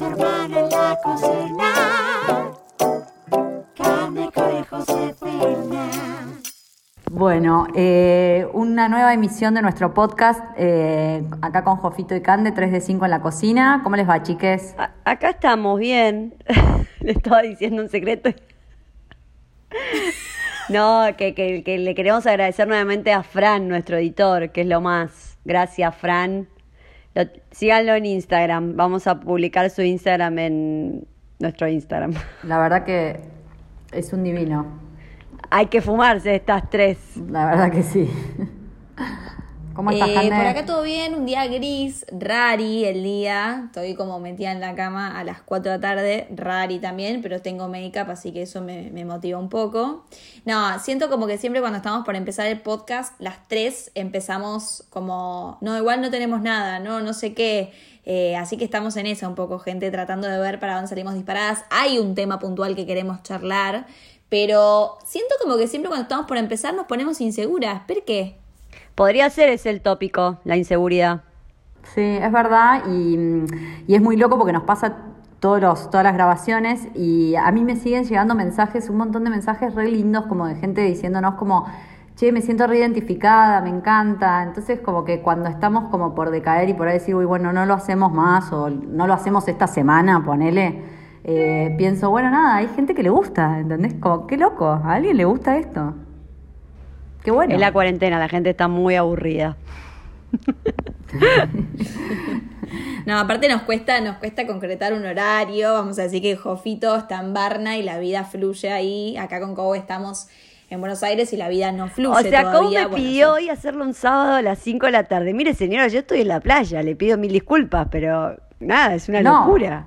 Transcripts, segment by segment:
Hermanos en la cocina. Josefina. Bueno, eh, una nueva emisión de nuestro podcast, eh, acá con Jofito y Cande, 3 de 5 en la cocina. ¿Cómo les va, chiques? A- acá estamos bien. le estaba diciendo un secreto. no, que, que- que le queremos agradecer nuevamente a Fran, nuestro editor, que es lo más. Gracias, Fran. Lo- síganlo en Instagram. Vamos a publicar su Instagram en nuestro Instagram. La verdad que es un divino, Hay que fumarse estas tres. la verdad que sí. ¿Cómo estás, Eh, por acá todo bien, un día gris, rari el día. Estoy como metida en la cama a las 4 de la tarde, rari también, pero tengo make-up, así que eso me, me motiva un poco. No, siento como que siempre cuando estamos por empezar el podcast, las tres empezamos como, no, igual no tenemos nada, no, no sé qué. Eh, así que estamos en esa un poco, gente, tratando de ver para dónde salimos disparadas. Hay un tema puntual que queremos charlar, pero siento como que siempre cuando estamos por empezar nos ponemos inseguras. ¿Por qué? Podría ser ese el tópico, la inseguridad. Sí, es verdad y, y es muy loco porque nos pasa todos los, todas las grabaciones y a mí me siguen llegando mensajes, un montón de mensajes re lindos como de gente diciéndonos como, che, me siento reidentificada, me encanta. Entonces como que cuando estamos como por decaer y por ahí decir, uy, bueno, no lo hacemos más o no lo hacemos esta semana, ponele, eh, pienso, bueno, nada, hay gente que le gusta, ¿entendés? Como, qué loco, a alguien le gusta esto. Qué bueno. Es la cuarentena, la gente está muy aburrida. No, aparte nos cuesta, nos cuesta concretar un horario. Vamos a decir que Jofito está en Barna y la vida fluye ahí. Acá con Cobo estamos en Buenos Aires y la vida no fluye. O sea, ¿cómo todavía. me Bueno, pidió hoy hacerlo un sábado a las 5 de la tarde? Mire, señora, yo estoy en la playa, le pido mil disculpas, pero nada, es una No. locura.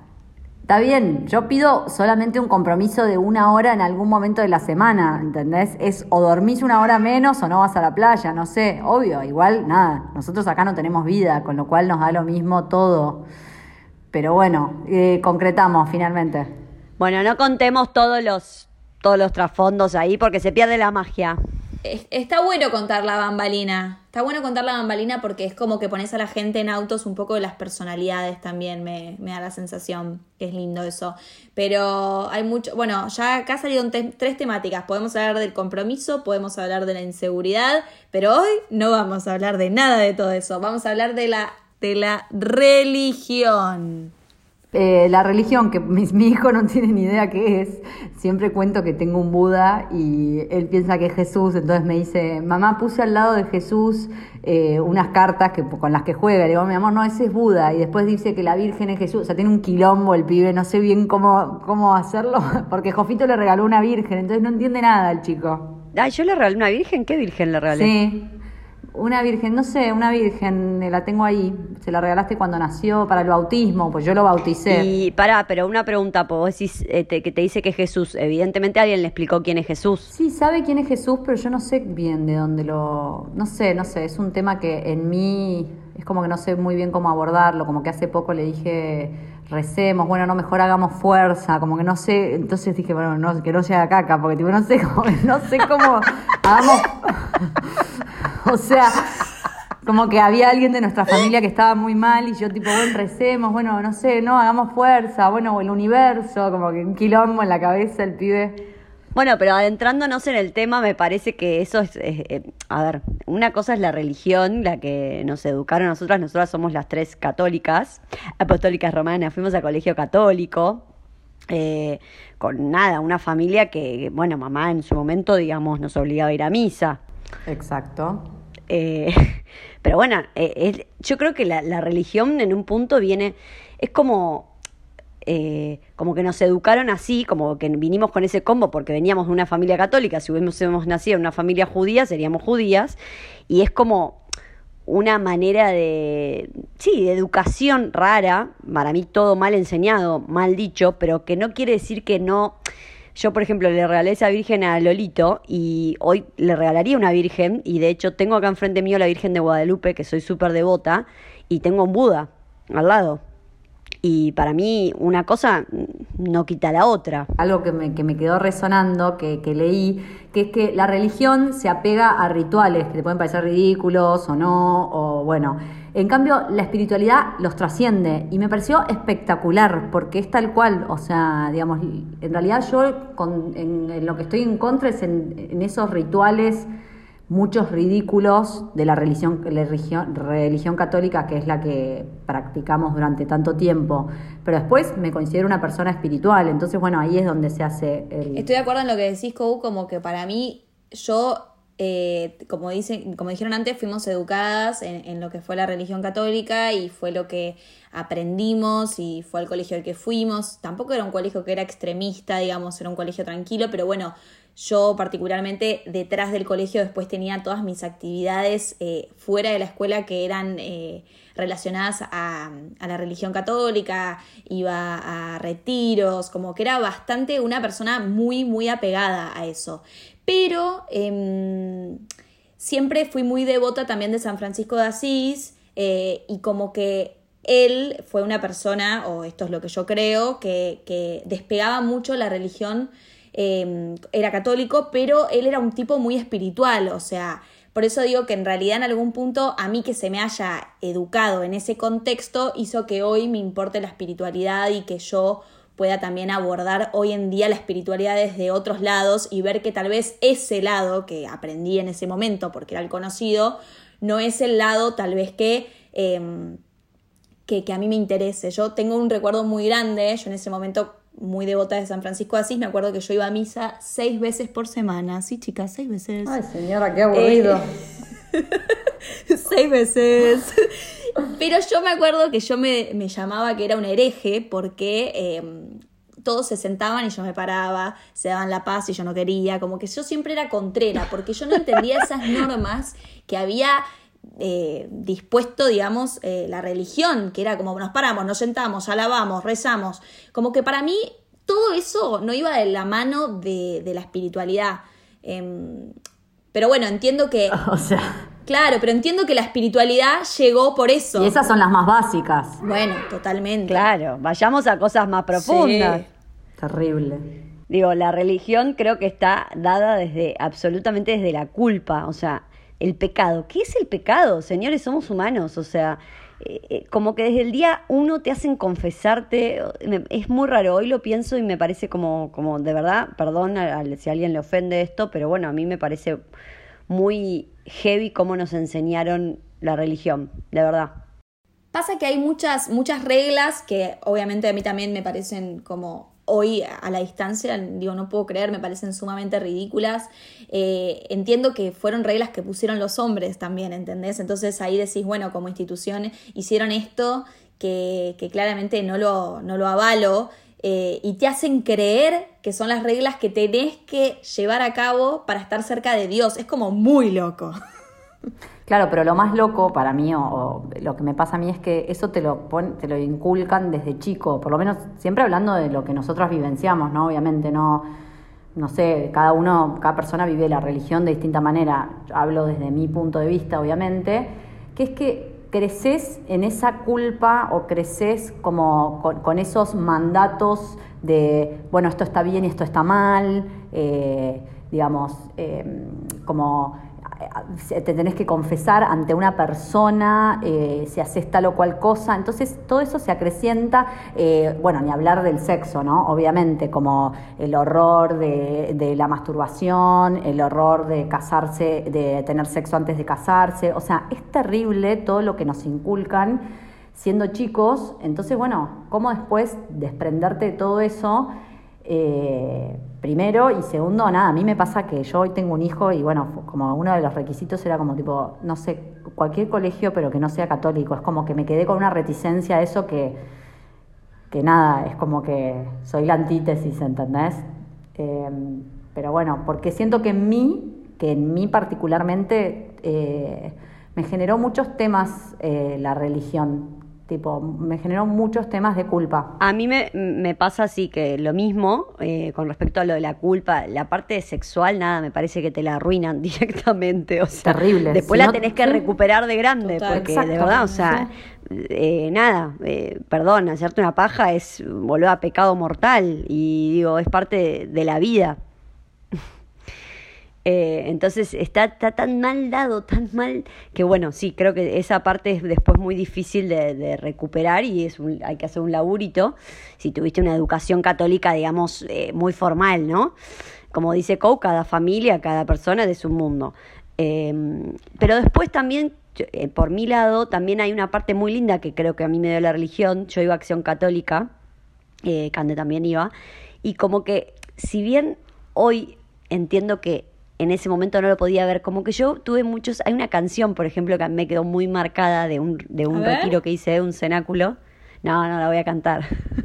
Está bien, yo pido solamente un compromiso de una hora en algún momento de la semana, ¿entendés? Es o dormís una hora menos o no vas a la playa, no sé, obvio, igual nada, nosotros acá no tenemos vida, con lo cual nos da lo mismo todo. Pero bueno, eh, concretamos finalmente. Bueno, no contemos todos los, todos los trasfondos ahí porque se pierde la magia. Es- Está bueno contar la bambalina. Está bueno contar la bambalina porque es como que pones a la gente en autos un poco de las personalidades también. Me, me da la sensación que es lindo eso. Pero hay mucho. Bueno, ya acá salieron te- tres temáticas. Podemos hablar del compromiso, podemos hablar de la inseguridad. Pero hoy no vamos a hablar de nada de todo eso. Vamos a hablar de la, de la religión. Eh, la religión, que mi, mi hijo no tiene ni idea qué es, siempre cuento que tengo un Buda y él piensa que es Jesús, entonces me dice, mamá, puse al lado de Jesús eh, unas cartas que, con las que juega, le digo, mi amor, no, ese es Buda, y después dice que la Virgen es Jesús, o sea, tiene un quilombo el pibe, no sé bien cómo, cómo hacerlo, porque Jofito le regaló una Virgen, entonces no entiende nada el chico. Ay, yo le regalé una virgen, ¿qué virgen le regalé? Sí. Una virgen, no sé, una virgen, eh, la tengo ahí. Se la regalaste cuando nació para el bautismo, pues yo lo bauticé. Y pará, pero una pregunta, pues vos decís eh, te- que te dice que es Jesús. Evidentemente alguien le explicó quién es Jesús. Sí, sabe quién es Jesús, pero yo no sé bien de dónde lo... No sé, no sé, es un tema que en mí es como que no sé muy bien cómo abordarlo, como que hace poco le dije, recemos, bueno, no, mejor hagamos fuerza, como que no sé, entonces dije, bueno, no, que no sea caca, porque tipo, no sé cómo, no sé cómo, hagamos... o sea... Como que había alguien de nuestra familia que estaba muy mal y yo tipo, bueno, recemos, bueno, no sé, no, hagamos fuerza, bueno, o el universo, como que un quilombo en la cabeza el pibe. Bueno, pero adentrándonos en el tema, me parece que eso es, eh, a ver, una cosa es la religión, la que nos educaron a nosotras, nosotras somos las tres católicas, apostólicas romanas, fuimos a colegio católico, eh, con nada, una familia que, bueno, mamá en su momento, digamos, nos obligaba a ir a misa. Exacto. Eh, pero bueno, eh, yo creo que la, la religión en un punto viene, es como, eh, como que nos educaron así, como que vinimos con ese combo porque veníamos de una familia católica, si hubiésemos nacido en una familia judía, seríamos judías, y es como una manera de, sí, de educación rara, para mí todo mal enseñado, mal dicho, pero que no quiere decir que no... Yo, por ejemplo, le regalé esa virgen a Lolito y hoy le regalaría una virgen y de hecho tengo acá enfrente mío la Virgen de Guadalupe, que soy súper devota, y tengo un Buda al lado. Y para mí una cosa no quita la otra. Algo que me, que me quedó resonando, que, que leí, que es que la religión se apega a rituales que te pueden parecer ridículos o no, o bueno, En cambio, la espiritualidad los trasciende y me pareció espectacular porque es tal cual, o sea, digamos, en realidad yo con, en, lo que estoy en contra es en, esos rituales muchos ridículos de la religión, la religión, religión católica, que es la que practicamos durante tanto tiempo. Pero después me considero una persona espiritual, entonces bueno, ahí es donde se hace el... Estoy de acuerdo en lo que decís, Kou, como que para mí, yo, eh, como, dicen, como dijeron antes, fuimos educadas en, en lo que fue la religión católica y fue lo que aprendimos y fue al colegio al que fuimos. Tampoco era un colegio que era extremista, digamos, era un colegio tranquilo, pero bueno, yo particularmente detrás del colegio después tenía todas mis actividades eh, fuera de la escuela que eran eh, relacionadas a, a, la religión católica, iba a retiros, como que era bastante una persona muy, muy apegada a eso. Pero eh, siempre fui muy devota también de San Francisco de Asís eh, y como que él fue una persona, o esto es lo que yo creo, que, que despegaba mucho la religión eh, era católico, pero él era un tipo muy espiritual, o sea, por eso digo que en realidad en algún punto a mí que se me haya educado en ese contexto hizo que hoy me importe la espiritualidad y que yo pueda también abordar hoy en día la espiritualidad desde otros lados y ver que tal vez ese lado que aprendí en ese momento porque era el conocido, no es el lado tal vez que... Eh, que, que, a mí me interese. Yo tengo un recuerdo muy grande, yo en ese momento muy devota de San Francisco de Asís, me acuerdo que yo iba a misa seis veces por semana. Sí, chicas, seis veces. Ay, señora, qué aburrido. Eh, seis veces. Pero yo me acuerdo que yo me, me llamaba que era un hereje porque eh, todos se sentaban y yo me paraba, se daban la paz y yo no quería, como que yo siempre era contrera, porque yo no entendía esas normas que había eh, dispuesto, digamos, eh, la religión, que era como nos paramos, nos sentamos, alabamos, rezamos. Como que para mí todo eso no iba de la mano de, de la espiritualidad. Eh, pero bueno, entiendo que... O sea... Claro, pero entiendo que la espiritualidad llegó por eso. Y esas son las más básicas. Bueno, totalmente. Claro, vayamos a cosas más profundas. Sí. Terrible. Digo, la religión creo que está dada desde, absolutamente desde la culpa. O sea, el pecado. ¿Qué es el pecado? Señores, somos humanos, o sea, eh, como que desde el día uno te hacen confesarte, es muy raro, hoy lo pienso y me parece como, como de verdad, perdón a, si a alguien le ofende esto, pero bueno, a mí me parece muy heavy cómo nos enseñaron la religión, de verdad. Pasa que hay muchas, muchas reglas que obviamente a mí también me parecen como hoy a la distancia, digo, no puedo creer, me parecen sumamente ridículas. Eh, entiendo que fueron reglas que pusieron los hombres también, ¿entendés? Entonces ahí decís, bueno, como institución hicieron esto que, que claramente no lo, no lo avalo. Eh, y te hacen creer que son las reglas que tenés que llevar a cabo para estar cerca de Dios. Es como muy loco. Claro, pero lo más loco para mí, o, lo que me pasa a mí, es que eso te lo, pon, te lo inculcan desde chico, por lo menos siempre hablando de lo que nosotros vivenciamos, ¿no? Obviamente no, no sé, cada uno, cada persona vive la religión de distinta manera. Hablo desde mi punto de vista, obviamente, que es que creces en esa culpa o creces como con, con esos mandatos de, bueno, esto está bien y esto está mal, eh, digamos, eh, como te tenés que confesar ante una persona eh, si haces tal o cual cosa, entonces todo eso se acrecienta, eh, bueno, ni hablar del sexo, ¿no? Obviamente, como el horror de, de, la masturbación, el horror de casarse, de tener sexo antes de casarse, o sea, es terrible todo lo que nos inculcan siendo chicos, entonces, bueno, ¿cómo después desprenderte de todo eso? Eh, primero y segundo, nada, a mí me pasa que yo hoy tengo un hijo y bueno, como uno de los requisitos era como tipo, no sé, cualquier colegio pero que no sea católico, es como que me quedé con una reticencia a eso que, que nada, es como que soy la antítesis, ¿entendés? Eh, pero bueno, porque siento que en mí, que en mí particularmente, eh, me generó muchos temas eh, la religión, Tipo, me generó muchos temas de culpa. A mí me, me pasa así que lo mismo eh, con respecto a lo de la culpa, la parte sexual, nada, me parece que te la arruinan directamente. O sea, Terrible. Después si la no, tenés que sí. recuperar de grande, Total, porque exacto. de verdad, o sea, sí. eh, nada, eh, perdón, hacerte una paja es volver a pecado mortal y digo, es parte de, de la vida. Eh, entonces está, está tan mal dado, tan mal, que bueno, sí, creo que esa parte es después muy difícil de, de recuperar y es hay que hacer un laburito si tuviste una educación católica, digamos, eh, muy formal, ¿no? Como dice Coe, cada familia, cada persona es de su mundo. Eh, pero después también, eh, por mi lado, también hay una parte muy linda que creo que a mí me dio la religión. Yo iba a Acción Católica, Cande también iba, y como que si bien hoy entiendo que en ese momento no lo podía ver, como que yo tuve muchos, hay una canción, por ejemplo, que me quedó muy marcada de un, de un retiro que hice, de un cenáculo. No, no la voy a cantar.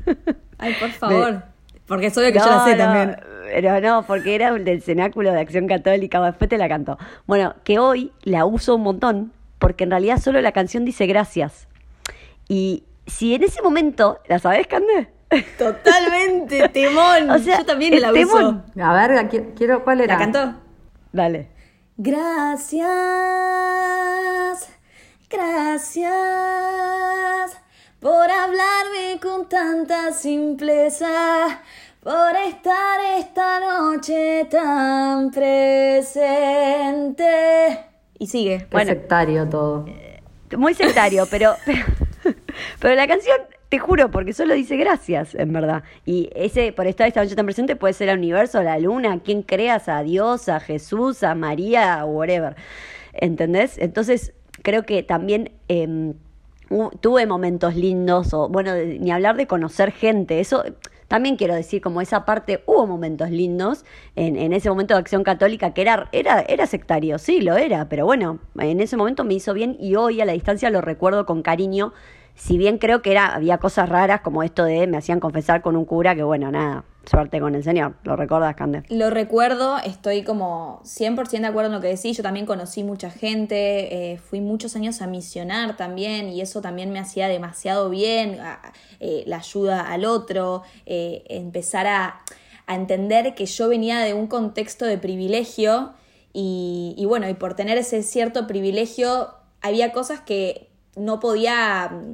Ay, por favor. Porque es obvio que yo la sé no, también. Pero no, porque era del cenáculo de Acción Católica, bueno, después te la canto. Bueno, que hoy la uso un montón, porque en realidad solo la canción dice gracias. Y si en ese momento, ¿la sabes, Cande? Totalmente, temón. O sea, yo también la temón. uso. A ver, qui- quiero, ¿cuál era? ¿La cantó? Dale. Gracias, gracias por hablarme con tanta simpleza, por estar esta noche tan presente. Y sigue. Qué Bueno. sectario todo. Muy sectario, pero, pero, pero la canción, te juro, porque solo dice gracias, en verdad. Y ese, por estar esta noche tan presente, puede ser el universo, la luna, quien creas, a Dios, a Jesús, a María, whatever. ¿Entendés? Entonces, creo que también hu- tuve momentos lindos, o bueno, ni hablar de conocer gente, eso también quiero decir, como esa parte, hubo momentos lindos en, en ese momento de acción católica que era, era, era sectario, sí, lo era, pero bueno, en ese momento me hizo bien y hoy a la distancia lo recuerdo con cariño, si bien creo que era, había cosas raras como esto de me hacían confesar con un cura, que bueno, nada, suerte con el Señor, ¿lo recuerdas, Cande? Lo recuerdo, estoy como 100% de acuerdo en lo que decís. Yo también conocí mucha gente, eh, fui muchos años a misionar también y eso también me hacía demasiado bien, a- eh, la ayuda al otro, eh, empezar a, entender que yo venía de un contexto de privilegio y, y bueno, y por tener ese cierto privilegio había cosas que no podía mm,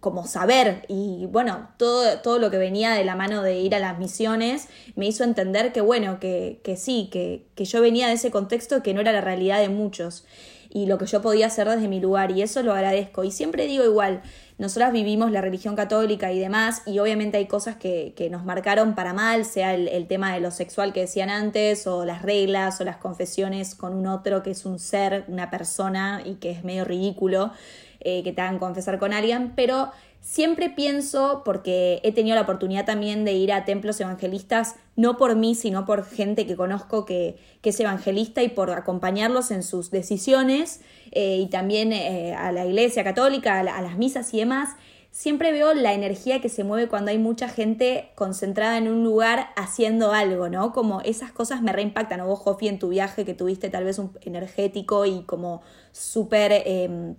como saber. Y bueno, todo, todo lo que venía de la mano de ir a las misiones me hizo entender que bueno, que, que sí, que, que yo venía de ese contexto que no era la realidad de muchos y lo que yo podía hacer desde mi lugar. Y eso lo agradezco. Y siempre digo igual, nosotras vivimos la religión católica y demás y obviamente hay cosas que, que nos marcaron para mal, sea el, el tema de lo sexual que decían antes o las reglas o las confesiones con un otro que es un ser, una persona y que es medio ridículo eh, que te hagan confesar con alguien, pero siempre pienso, porque he tenido la oportunidad también de ir a templos evangelistas, no por mí, sino por gente que conozco que, que es evangelista y por acompañarlos en sus decisiones, eh, y también eh, a la iglesia católica, a, la- a las misas y demás, siempre veo la energía que se mueve cuando hay mucha gente concentrada en un lugar haciendo algo, ¿no? Como esas cosas me reimpactan. O vos, Jofi, en tu viaje que tuviste tal vez un energético y como súper... eh,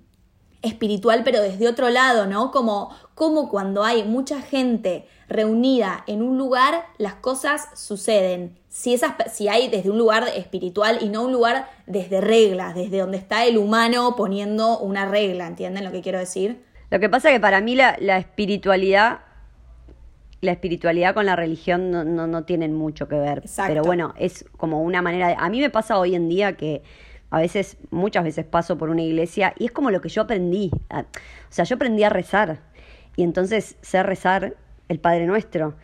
espiritual, pero desde otro lado, ¿no? Como, como cuando hay mucha gente reunida en un lugar, las cosas suceden. Si, esas, si hay desde un lugar espiritual y no un lugar desde reglas, desde donde está el humano poniendo una regla, ¿entienden lo que quiero decir? Lo que pasa que para mí la, la espiritualidad, la espiritualidad con la religión no, no, no tienen mucho que ver. Exacto. Pero bueno, es como una manera de... A mí me pasa hoy en día que a veces, muchas veces paso por una iglesia y es como lo que yo aprendí. O sea, yo aprendí a rezar. Y entonces sé rezar el Padre Nuestro.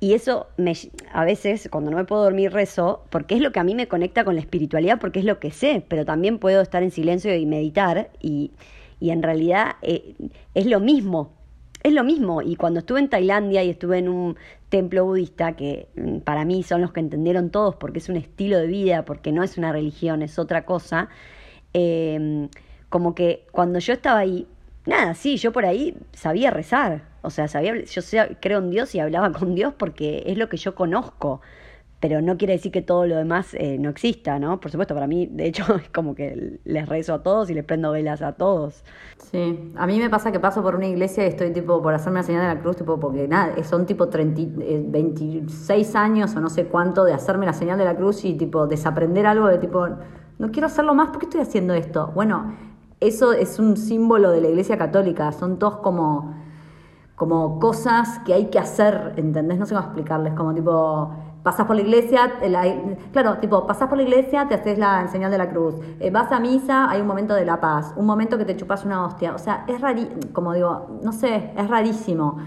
Y eso me, a veces, cuando no me puedo dormir, rezo, porque es lo que a mí me conecta con la espiritualidad, porque es lo que sé, pero también puedo estar en silencio y meditar, y, y en realidad eh, es lo mismo, es lo mismo. Y cuando estuve en Tailandia y estuve en un templo budista, que mm, para mí son los que entendieron todos, porque es un estilo de vida, porque no es una religión, es otra cosa, eh, como que cuando yo estaba ahí, nada, sí, yo por ahí sabía rezar. O sea, sabía, yo creo en Dios y hablaba con Dios porque es lo que yo conozco. Pero no quiere decir que todo lo demás eh, no exista, ¿no? Por supuesto, para mí, de hecho, es como que les rezo a todos y les prendo velas a todos. Sí, a mí me pasa que paso por una iglesia y estoy tipo por hacerme la señal de la cruz, tipo porque nada, son tipo 30, eh, 26 años o no sé cuánto de hacerme la señal de la cruz y tipo desaprender algo de tipo, no quiero hacerlo más, ¿por qué estoy haciendo esto? Bueno, eso es un símbolo de la iglesia católica, son todos como, como cosas que hay que hacer, ¿entendés? No sé cómo explicarles, como tipo, pasás por la iglesia, la- claro, tipo, pasás por la iglesia, te haces la señal de la cruz, Eh, vas a misa, hay un momento de la paz, un momento que te chupas una hostia, o sea, es rarísimo, como digo, no sé, es rarísimo.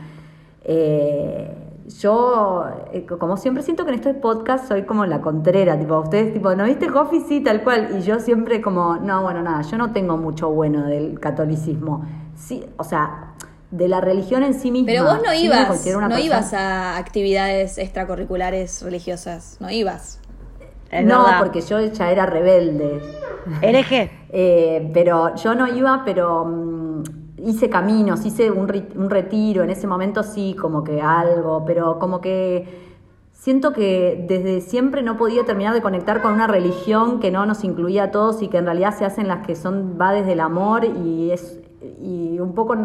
Eh, yo, eh, como siempre, siento que en estos podcasts soy como la contrera, tipo, ustedes, tipo, ¿no viste Coffee? Sí, tal cual, y yo siempre como, no, bueno, nada, yo no tengo mucho bueno del catolicismo, sí, o sea, de la religión en sí misma. Pero vos no ibas, no persona- ibas a actividades extracurriculares religiosas, no ibas. Es no, verdad. porque yo ya era rebelde. Hereje. Eh, pero yo no iba, pero mm, hice caminos, hice un, un retiro, en ese momento sí, como que algo, pero como que siento que desde siempre no podía terminar de conectar con una religión que no nos incluía a todos y que en realidad se hacen las que son, va desde el amor y es, y un poco,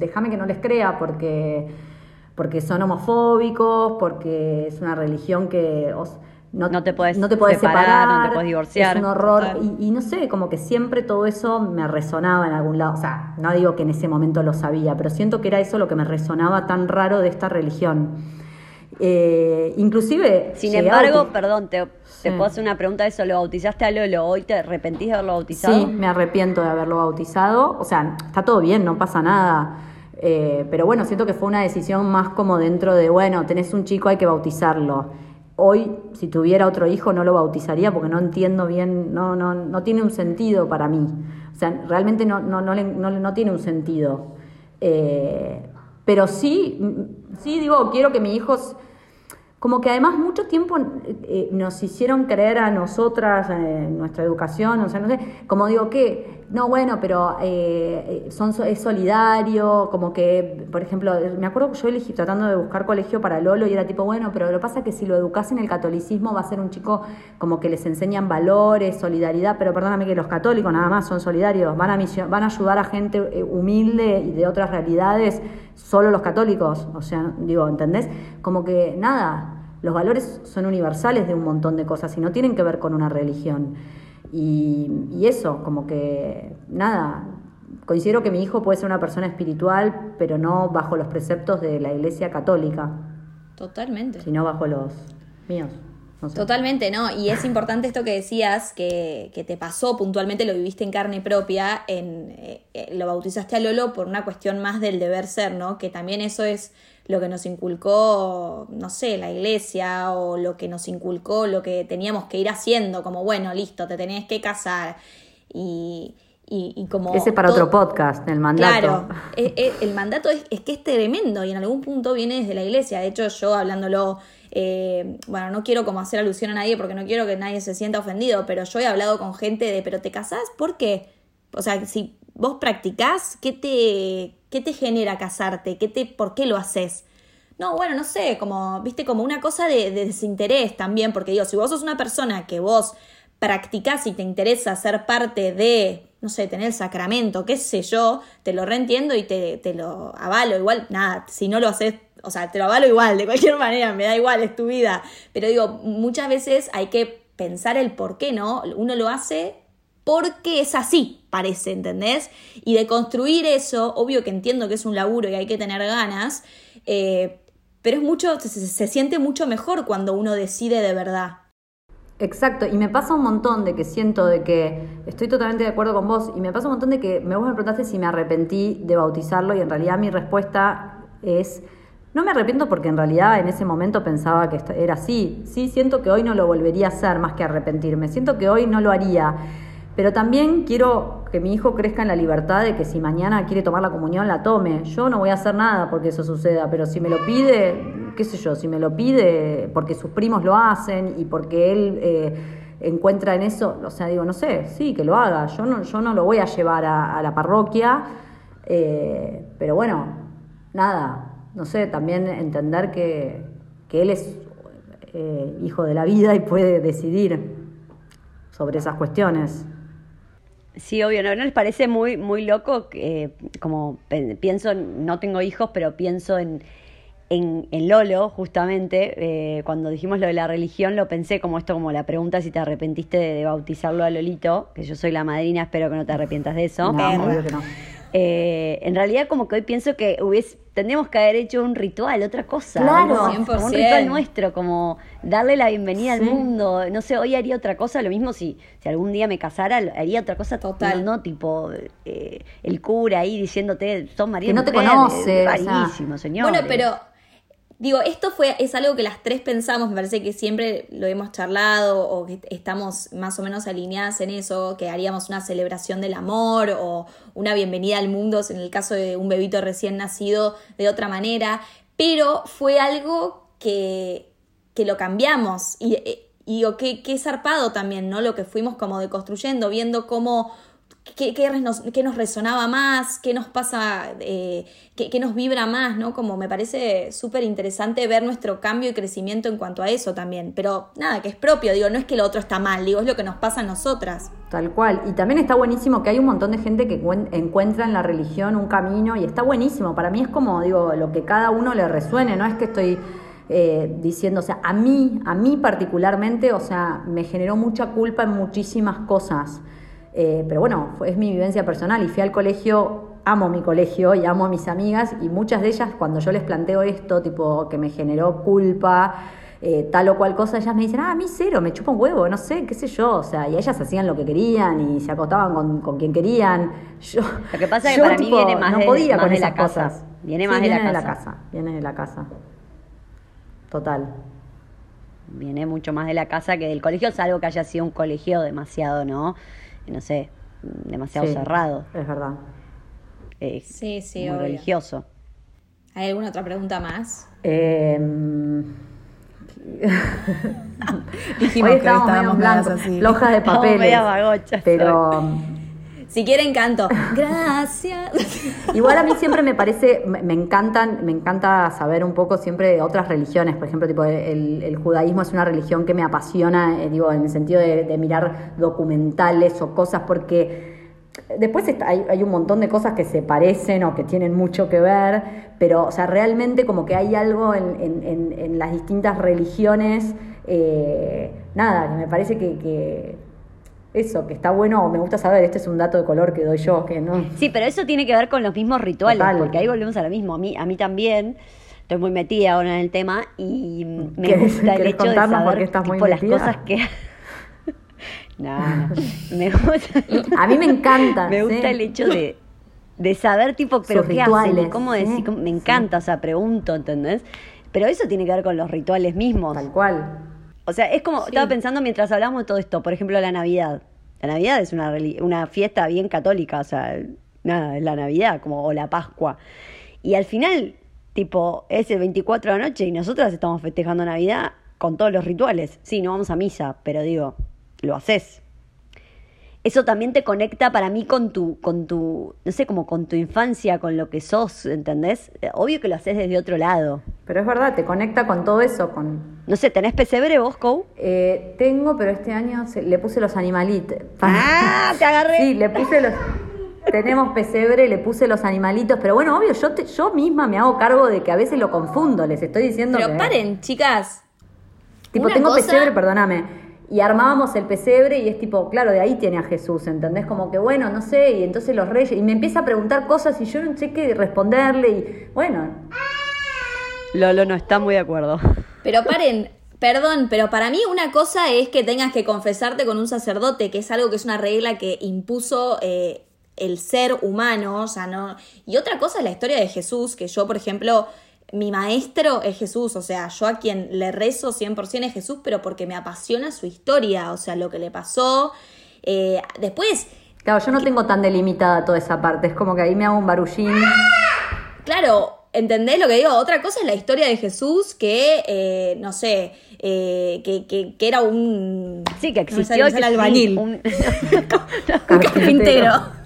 déjame que no les crea porque, porque son homofóbicos, porque es una religión que... os- No te podés no te podés separar, separar, no te podés divorciar. Es un horror. Y, y no sé, como que siempre todo eso me resonaba en algún lado. O sea, no digo que en ese momento lo sabía, pero siento que era eso lo que me resonaba tan raro de esta religión. Eh, inclusive. Sin embargo, perdón, te, te puedo hacer una pregunta de eso. ¿Lo bautizaste a Lolo? ¿Hoy te arrepentís de haberlo bautizado? Sí, me arrepiento de haberlo bautizado. O sea, está todo bien, no pasa nada. Eh, pero bueno, siento que fue una decisión más como dentro de, bueno, tenés un chico, hay que bautizarlo. Hoy, si tuviera otro hijo, no lo bautizaría porque no entiendo bien, no, no, no tiene un sentido para mí. O sea, realmente no, no, no, le- no, no tiene un sentido. Eh, pero sí, mm, sí digo, quiero que mi hijo... Como que además mucho tiempo eh, nos hicieron creer a nosotras, eh, nuestra educación, o sea, no sé, como digo que, no, bueno, pero eh, eh, son, so- es solidario, como que, por ejemplo, me acuerdo que yo elegí tratando de buscar colegio para Lolo y era tipo, bueno, pero lo que pasa es que si lo educas en el catolicismo va a ser un chico como que les enseñan valores, solidaridad, pero perdóname que los católicos nada más son solidarios, van a, van a ayudar a gente eh, humilde y de otras realidades, solo los católicos, o sea, digo, ¿entendés? Como que nada, los valores son universales de un montón de cosas y no tienen que ver con una religión. Y, y eso, como que nada, considero que mi hijo puede ser una persona espiritual, pero no bajo los preceptos de la Iglesia Católica, Totalmente. sino bajo los míos. No sé. Totalmente, ¿no? Y es importante esto que decías, que, que te pasó puntualmente, lo viviste en carne propia, en, eh, eh, lo bautizaste a Lolo por una cuestión más del deber ser, ¿no? Que también eso es lo que nos inculcó, no sé, la iglesia o lo que nos inculcó, lo que teníamos que ir haciendo, como, bueno, listo, te tenés que casar. Y, y, y como... Ese para todo- otro podcast, el mandato. Claro, eh, eh, el mandato es, es que es tremendo y en algún punto viene desde la iglesia. De hecho, yo hablándolo, eh, bueno, no quiero como hacer alusión a nadie porque no quiero que nadie se sienta ofendido, pero yo he hablado con gente de, pero ¿te casás? ¿Por qué? O sea, si vos practicás, ¿qué te, qué te genera casarte? ¿Qué te, ¿Por qué lo haces? No, bueno, no sé, como, viste, como una cosa de, de desinterés también, porque digo, si vos sos una persona que vos practicás y te interesa ser parte de, no sé, tener el sacramento, qué sé yo, te lo reentiendo y te, te lo avalo. Igual, nada, si no lo haces, o sea, te lo avalo igual, de cualquier manera, me da igual, es tu vida. Pero digo, muchas veces hay que pensar el por qué, ¿no? Uno lo hace porque es así, parece, ¿entendés? Y de construir eso, obvio que entiendo que es un laburo y hay que tener ganas, eh, pero es mucho, se, se- siente mucho mejor cuando uno decide de verdad. Exacto, y me pasa un montón de que siento de que estoy totalmente de acuerdo con vos y me pasa un montón de que me vos me preguntaste si me arrepentí de bautizarlo y en realidad mi respuesta es no me arrepiento porque en realidad en ese momento pensaba que era así. Sí, siento que hoy no lo volvería a hacer más que arrepentirme. Siento que hoy no lo haría. Pero también quiero que mi hijo crezca en la libertad de que si mañana quiere tomar la comunión, la tome. Yo no voy a hacer nada porque eso suceda, pero si me lo pide, qué sé yo, si me lo pide porque sus primos lo hacen y porque él eh, encuentra en eso, o sea, digo, no sé, sí, que lo haga. Yo no, yo no lo voy a llevar a, la parroquia, eh, pero bueno, nada, no sé, también entender que, que él es eh, hijo de la vida y puede decidir sobre esas cuestiones. Sí, obvio, ¿no, ¿No les parece muy, muy loco? eh, como pienso, en- no tengo hijos, pero pienso en, en, Lolo, justamente, eh, cuando dijimos lo de la religión, lo pensé como esto, como la pregunta si te arrepentiste de, de bautizarlo a Lolito, que yo soy la madrina, espero que no te arrepientas de eso. No, obvio que no. Eh, en realidad como que hoy pienso que hubiese, tendríamos que haber hecho un ritual, otra cosa. Claro. más, como un 100%. ritual nuestro, como darle la bienvenida al mundo. No sé, hoy haría otra cosa, lo mismo si, si algún día me casara, haría otra cosa Total. No, no, tipo eh, el cura ahí diciéndote, son marido Que no te conoce, es o sea. Rarísimo, señor. Bueno, pero digo, esto fue es algo que las tres pensamos, me parece que siempre lo hemos charlado o que estamos más o menos alineadas en eso, que haríamos una celebración del amor o una bienvenida al mundo, en el caso de un bebito recién nacido, de otra manera, pero fue algo que, que lo cambiamos y, y digo, qué, qué zarpado también, ¿no? Lo que fuimos como deconstruyendo, viendo cómo qué, qué nos, qué nos resonaba más, qué nos pasa, eh, qué, qué nos vibra más, ¿no? Como me parece súper interesante ver nuestro cambio y crecimiento en cuanto a eso también. Pero nada, que es propio, digo, no es que lo otro está mal, digo, es lo que nos pasa a nosotras. Tal cual. Y también está buenísimo que hay un montón de gente que cuen- encuentra en la religión un camino y está buenísimo. Para mí es como, digo, lo que cada uno le resuene, no es que estoy eh, diciendo, o sea, a mí, a mí particularmente, o sea, me generó mucha culpa en muchísimas cosas. Eh, pero bueno, fue- es mi vivencia personal y fui al colegio, amo mi colegio y amo a mis amigas y muchas de ellas cuando yo les planteo esto, tipo que me generó culpa, eh, tal o cual cosa, ellas me dicen, ah, a mí cero, me chupa un huevo, no sé, qué sé yo, o sea, y ellas hacían lo que querían y se acostaban con, con quien querían. Yo, Lo que pasa es que yo, para mí viene más no de- podía más con de esas la casa. cosas. Viene Sí, más de la viene casa. viene de la casa. Total. Viene mucho más de la casa que del colegio, salvo que haya sido un colegio demasiado, ¿no? No sé, demasiado Sí, cerrado. Es verdad. eh, Sí, sí, muy obvio. religioso. ¿Hay alguna otra pregunta más? Eh, Dijimos Hoy que estábamos medio estábamos en medias blanco, así. flojas de papeles. vagochas pero Si quieren canto. Gracias. igual a mí siempre me parece, me, encantan, me encanta saber un poco siempre de otras religiones. Por ejemplo, tipo el, judaísmo es una religión que me apasiona, eh, digo, en el sentido de, mirar documentales o cosas, porque después hay, un montón de cosas que se parecen o que tienen mucho que ver, pero, o sea, realmente como que hay algo en, las distintas religiones, eh, nada, que me parece que eso, que está bueno, o me gusta saber, este es un dato de color que doy yo, que no... Sí, pero eso tiene que ver con los mismos rituales, Total. porque ahí volvemos a lo mismo. A mí, a mí también, estoy muy metida ahora en el tema y me ¿Querés- gusta el hecho de saber estás muy tipo, las cosas que... no, no. Me gusta, A mí me encanta. me gusta sí. el hecho de, de saber, tipo, pero Sus qué hacen rituales, cómo sí, decir, cómo- me sí. encanta, o sea, pregunto, ¿entendés? Pero eso tiene que ver con los rituales mismos. Tal cual. O sea, es como, estaba pensando mientras hablamos de todo esto, por ejemplo, la Navidad. La Navidad es una, una fiesta bien católica, o sea, nada, es la Navidad, como, o la Pascua. Y al final, tipo, es el 24 de la noche y nosotras estamos festejando Navidad con todos los rituales. Sí, no vamos a misa, pero digo, lo haces. Eso también te conecta para mí con tu, con tu, no sé, como con tu infancia, con lo que sos, ¿entendés? Eh, Obvio que lo haces desde otro lado. Pero es verdad, te conecta con todo eso, con... No sé, ¿tenés pesebre vos, Kou? Eh, tengo, pero este año se- le puse los animalitos. ¡Ah! ¡Te agarré! Sí, le puse los... Tenemos pesebre, le puse los animalitos, pero bueno, obvio, yo, te- yo misma me hago cargo de que a veces lo confundo, les estoy diciendo Pero que... paren, chicas. Tipo, Una tengo cosa- pesebre, perdóname. Y armábamos el pesebre y es tipo, claro, de ahí tiene a Jesús, ¿entendés? Como que, bueno, no sé, y entonces los reyes, y me empieza a preguntar cosas y yo no sé qué responderle, y bueno, Lolo no está muy de acuerdo. Pero paren, perdón, pero para mí una cosa es que tengas que confesarte con un sacerdote, que es algo que es una regla que impuso eh, el ser humano, o sea, no. Y otra cosa es la historia de Jesús, que yo, por ejemplo, mi maestro es Jesús, o sea, yo a quien le rezo 100% es Jesús, pero porque me apasiona su historia, o sea, lo que le pasó. Eh, después, claro, yo no tengo tan delimitada toda esa parte, es como que ahí me hago un barullín. Claro, ¿entendés lo que digo? Otra cosa es la historia de Jesús que, eh, no sé, eh, que, que- que era un... Sí, que no existió que sí, albañil. un- Un carpintero.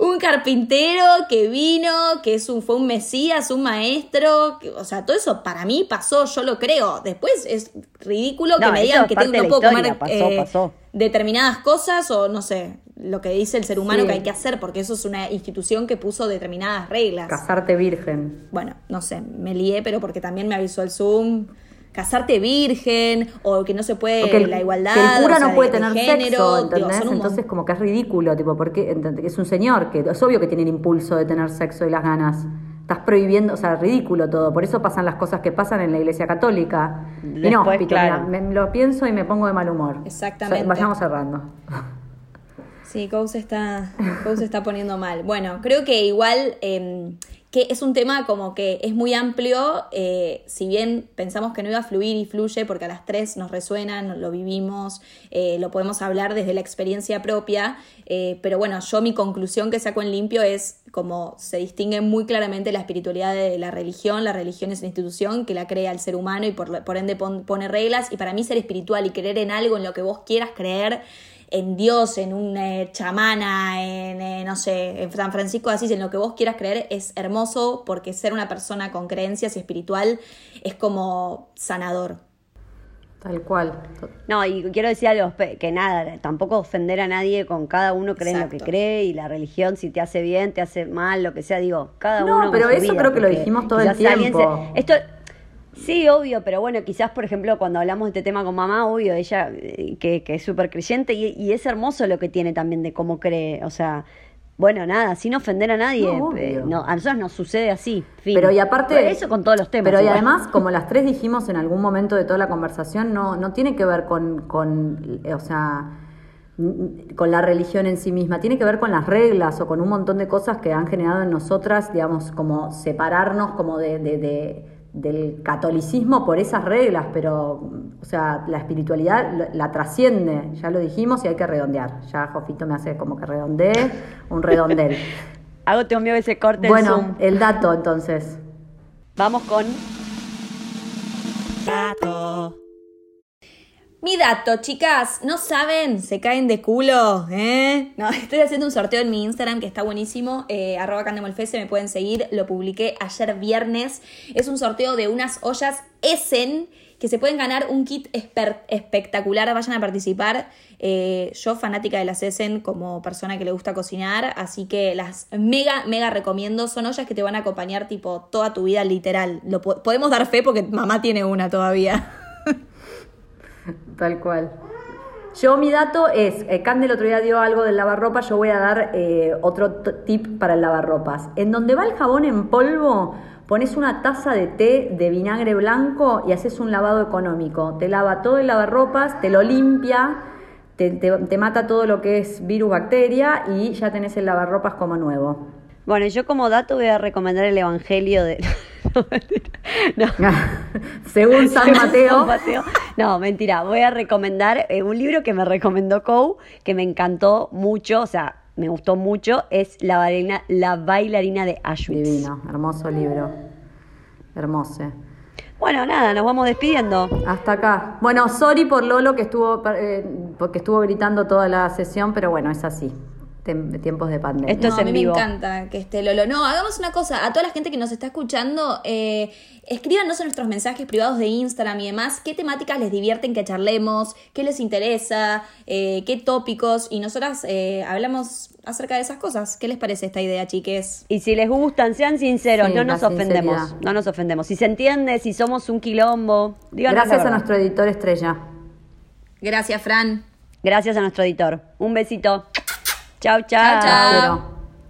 Un carpintero que vino, que es un, fue un mesías, un maestro, que- o sea, todo eso para mí pasó, yo lo creo. Después es ridículo que me digan que tengo, no puedo historia, comer pasó, eh, pasó. determinadas cosas o no sé, lo que dice el ser humano Sí. que hay que hacer, porque eso es una institución que puso determinadas reglas. Casarte virgen. Bueno, no sé, me lié, pero porque también me avisó el Zoom casarte virgen o que no se puede el, la igualdad. que el cura o sea, no puede de- de tener género, sexo, Entonces como que es ridículo, tipo, porque es un señor, que es obvio que tiene el impulso de tener sexo y las ganas. Estás prohibiendo, o sea, ridículo todo. Por eso pasan las cosas que pasan en la iglesia católica. y no, Pito, claro. mira, me- lo pienso y me pongo de mal humor. Exactamente. O sea, vayamos cerrando. Sí, Kou se está, está poniendo mal. Bueno, creo que igual eh, que es un tema como que es muy amplio, eh, si bien pensamos que no iba a fluir y fluye porque a las tres nos resuena, lo vivimos, eh, lo podemos hablar desde la experiencia propia, eh, pero bueno, yo mi conclusión que saco en limpio es como se distingue muy claramente la espiritualidad de la religión, la religión es una institución que la crea el ser humano y por, por ende pon- pone reglas y para mí ser espiritual y creer en algo en lo que vos quieras creer, en Dios, en una eh, chamana, en, eh, no sé, en San Francisco de Asís, en lo que vos quieras creer, es hermoso porque ser una persona con creencias y espiritual es como sanador. Tal cual. No, y quiero decir algo, que nada, tampoco ofender a nadie con cada uno cree en lo que cree y la religión, si te hace bien, te hace mal, lo que sea, digo, cada No, uno. con pero su eso vida, creo que lo dijimos todo el tiempo. Esto, sí, obvio, pero bueno, quizás, por ejemplo, cuando hablamos de este tema con mamá, obvio, ella eh, que, que es súper creyente y, y es hermoso lo que tiene también de cómo cree, o sea. Bueno, nada, sin ofender a nadie. No, eh, no, a nosotros nos sucede así. fin. Pero y aparte. Bueno, Eso con todos los temas. Pero y además, como las tres dijimos en algún momento de toda la conversación, no, no tiene que ver con, con, eh, o sea, con la religión en sí misma, tiene que ver con las reglas o con un montón de cosas que han generado en nosotras, digamos, como separarnos como de, de- de- del catolicismo por esas reglas, pero, o sea, la espiritualidad la, la trasciende, ya lo dijimos y hay que redondear. Ya Jofito me hace como que redondee, un redondel. Hago te envío ese corte bueno, Zoom. el dato entonces. Vamos con Dato. Mi dato, chicas, ¿no saben? Se caen de culo, ¿eh? No, estoy haciendo un sorteo en mi Instagram que está buenísimo, eh, arroba candemolfese, me pueden seguir, lo publiqué ayer viernes. Es un sorteo de unas ollas Essen que se pueden ganar un kit espectacular, vayan a participar. Eh, yo fanática de las Essen como persona que le gusta cocinar, así que las mega, mega recomiendo. Son ollas que te van a acompañar tipo toda tu vida literal. Lo po- podemos dar fe porque mamá tiene una todavía. Tal cual. Yo mi dato es, eh, el otro día dio algo del lavarropa, yo voy a dar eh, otro tip para el lavarropas. En donde va el jabón en polvo, pones una taza de té de vinagre blanco y haces un lavado económico. Te lava todo el lavarropas, te lo limpia, te, te- te mata todo lo que es virus, bacteria y ya tenés el lavarropas como nuevo. Bueno, yo como dato voy a recomendar el Evangelio de... No. Según San Mateo. San Mateo. No, mentira. Voy a recomendar eh, un libro que me recomendó Kou, que me encantó mucho, o sea, me gustó mucho, es La bailarina, la bailarina de Auschwitz. Divino, hermoso libro. Hermoso. Bueno, nada, nos vamos despidiendo. Hasta acá. Bueno, sorry por Lolo que estuvo eh, porque estuvo gritando toda la sesión, pero bueno, es así. Tiempos de pandemia. Esto no, es a en mí vivo. me encanta que esté Lolo. No, hagamos una cosa. A toda la gente que nos está escuchando, eh, escríbanos en nuestros mensajes privados de Instagram y demás qué temáticas les divierten que charlemos, qué les interesa, eh, qué tópicos. Y nosotras eh, hablamos acerca de esas cosas. ¿Qué les parece esta idea, chiques? Y si les gustan, sean sinceros, Sí, no nos ofendemos. sinceridad. No nos ofendemos. Si se entiende, si somos un quilombo, díganos Gracias a nuestro editor estrella. Gracias, Fran. Gracias a nuestro editor. Un besito. Chao, chao. chao, chao.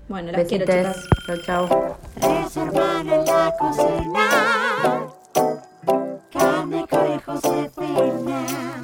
Bueno, las Besites. quiero, chicas. Chao, chao. Reservar en la cocina, carne, conejo, cepina.